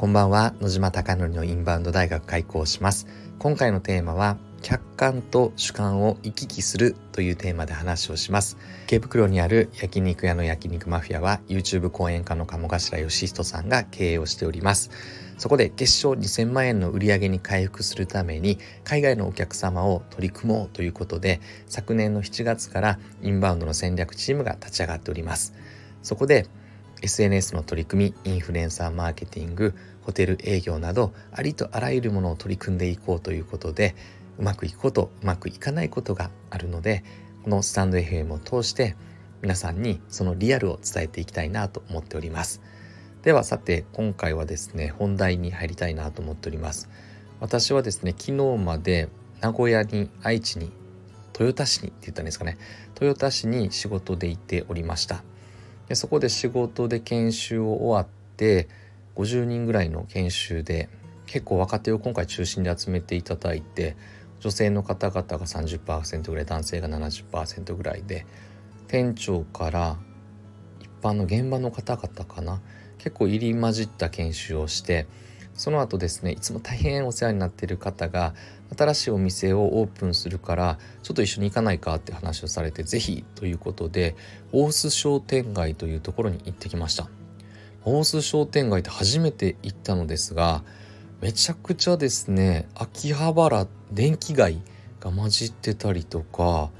こんばんは。野島貴則のインバウンド大学開講します。今回のテーマは客観と主観を行き来するというテーマで話をします。池袋にある焼肉屋の焼肉マフィアは YouTube 講演家の鴨頭義人さんが経営をしております。そこで月賞2000万円の売り上げに回復するために海外のお客様を取り組もうということで昨年の7月からインバウンドの戦略チームが立ち上がっております。そこで SNS の取り組みインフルエンサーマーケティングホテル営業などありとあらゆるものを取り組んでいこうということでうまくいくことうまくいかないことがあるのでこのスタンド FM を通して皆さんにそのリアルを伝えていきたいなと思っております。ではさて今回はですね本題に入りたいなと思っております。私はですね昨日まで名古屋に愛知に豊田市にって言ったんですかね。豊田市に仕事で行っておりました。でそこで仕事で研修を終わって50人ぐらいの研修で結構若手を今回中心で集めていただいて女性の方々が30%ぐらい男性が70%ぐらいで店長から一般の現場の方々かな結構入り混じった研修をしてその後ですねいつも大変お世話になっている方が新しいお店をオープンするからちょっと一緒に行かないかって話をされて是非ということで大須商店街というところに行ってきました。大須商店街って初めて行ったのですがめちゃくちゃですね秋葉原電気街が混じってたりとか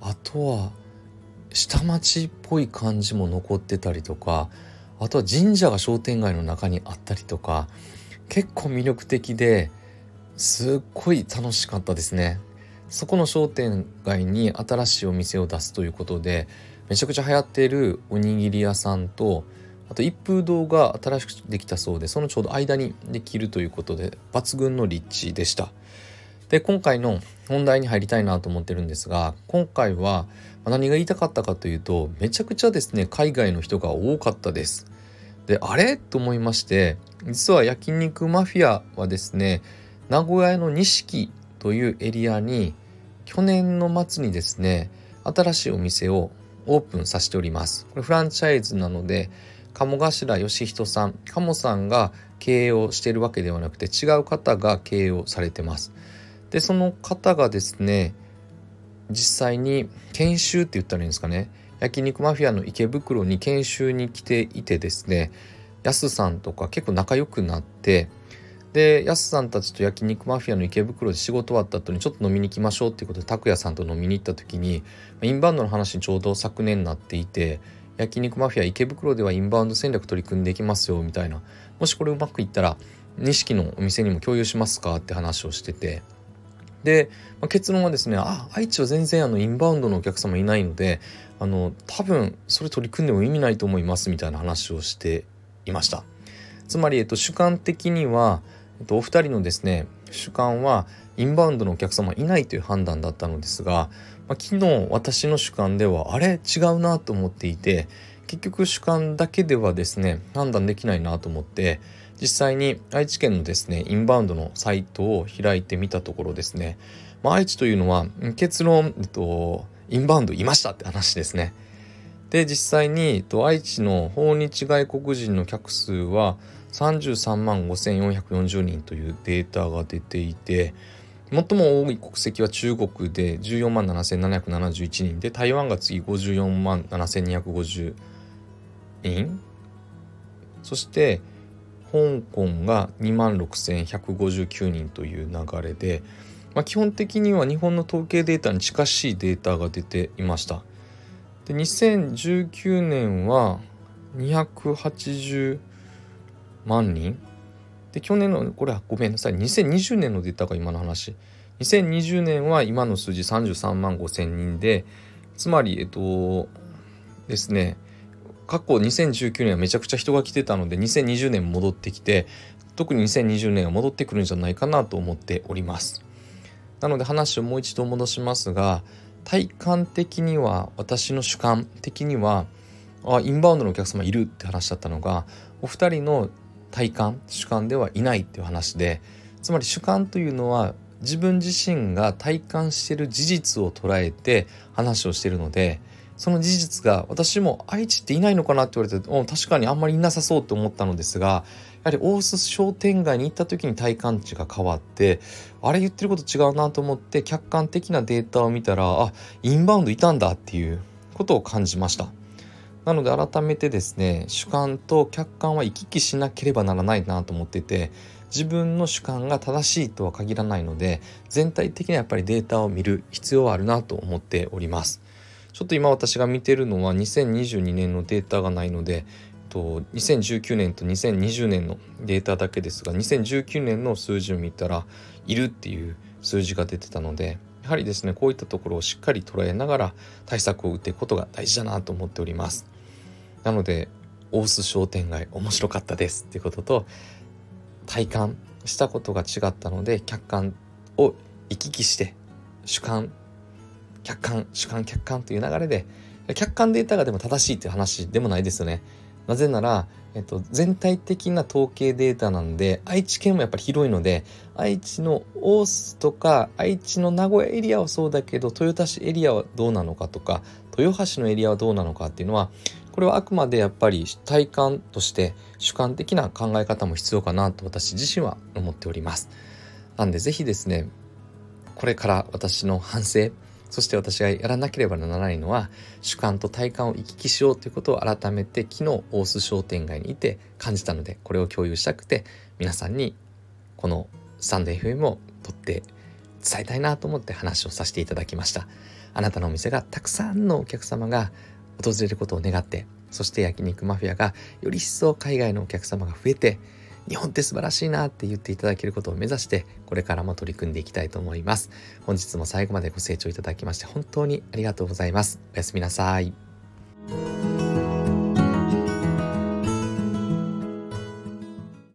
あとは下町っぽい感じも残ってたりとかあとは神社が商店街の中にあったりとか結構魅力的ですっごい楽しかったですね。そこの商店街に新しいお店を出すということでめちゃくちゃ流行っているおにぎり屋さんとあと一風堂が新しくできたそうでそのちょうど間にできるということで抜群の立地でした。で今回の本題に入りたいなと思ってるんですが今回は何が言いたかったかというとめちゃくちゃですね海外の人が多かったです。であれ？と思いまして実は焼肉マフィアはですね名古屋の錦というエリアに去年の末にですね新しいお店をオープンさせております。これフランチャイズなので鴨頭義人さん鴨さんが経営をしているわけではなくて違う方が経営をされてます。でその方がですね実際に研修って言ったらいいんですかね焼肉マフィアの池袋に研修に来ていてですねやすさんとか結構仲良くなってでやすさんたちと焼肉マフィアの池袋で仕事終わった後にちょっと飲みに行きましょうっていうことで拓也さんと飲みに行った時にインバウンドの話にちょうど昨年になっていて焼肉マフィア池袋ではインバウンド戦略取り組んでいきますよみたいな。もしこれうまくいったら錦のお店にも共有しますかって話をしてて。で、まあ、結論はですねあ愛知は全然あのインバウンドのお客様いないのであの多分それ取り組んでも意味ないと思いますみたいな話をしていました。つまり、えっと、主観的には、お二人のですね主観はインバウンドのお客様いないという判断だったのですが、まあ、昨日私の主観ではあれ？違うなと思っていて結局主観だけではですね判断できないなと思って実際に愛知県のですねインバウンドのサイトを開いてみたところですね、まあ、愛知というのは結論、えっと、インバウンドいましたって話ですね。で実際に、愛知の訪日外国人の客数は33万5440人というデータが出ていて最も多い国籍は中国で14万7771人で台湾が次54万7250人そして香港が2万6159人という流れで、まあ、基本的には日本の統計データに近しいデータが出ていました。で2019年は280万人？で去年のこれはごめんなさい。2020年のデータが今の話。2020年は今の数字33万5千人でつまりえっとですね過去2019年はめちゃくちゃ人が来てたので2020年戻ってきて特に2020年は戻ってくるんじゃないかなと思っております。なので話をもう一度戻しますが体感的には私の主観的にはあインバウンドのお客様いるって話だったのがお二人の体感主観ではいないっていう話でつまり主観というのは自分自身が体感している事実を捉えて話をしているのでその事実が私も愛知っていないのかなって言われて、確かにあんまりいなさそうって思ったのですがやはり大須商店街に行った時に体感値が変わってあれ言ってること違うなと思って客観的なデータを見たらあインバウンドいたんだっていうことを感じました。なので改めてですね主観と客観は行き来しなければならないなと思ってて自分の主観が正しいとは限らないので全体的にはやっぱりデータを見る必要はあるなと思っております。ちょっと今私が見てるのは2022年のデータがないのでと2019年と2020年のデータだけですが2019年の数字を見たらいるっていう数字が出てたのでやはりですねこういったところをしっかり捉えながら対策を打っていくことが大事だなと思っております。なので大須商店街面白かったです。っていうことと体感したことが違ったので客観を行き来して主観客観主観客観という流れで客観データがでも正しいっていう話でもないですよね。なぜなら、えっと、全体的な統計データなんで愛知県もやっぱり広いので愛知の大須とか愛知の名古屋エリアはそうだけど豊田市エリアはどうなのかとか豊橋のエリアはどうなのかっていうのはこれはあくまでやっぱり体感として主観的な考え方も必要かなと私自身は思っております。なんでぜひですねこれから私の反省そして私がやらなければならないのは主観と体感を行き来しようということを改めて昨日大須商店街にいて感じたのでこれを共有したくて皆さんにこのスタンド FM を撮って伝えたいなと思って話をさせていただきました。あなたのお店がたくさんのお客様が訪れることを願ってそして焼肉マフィアがより一層海外のお客様が増えて日本って素晴らしいなって言っていただけることを目指してこれからも取り組んでいきたいと思います。本日も最後までご清聴いただきまして本当にありがとうございます。おやすみなさい。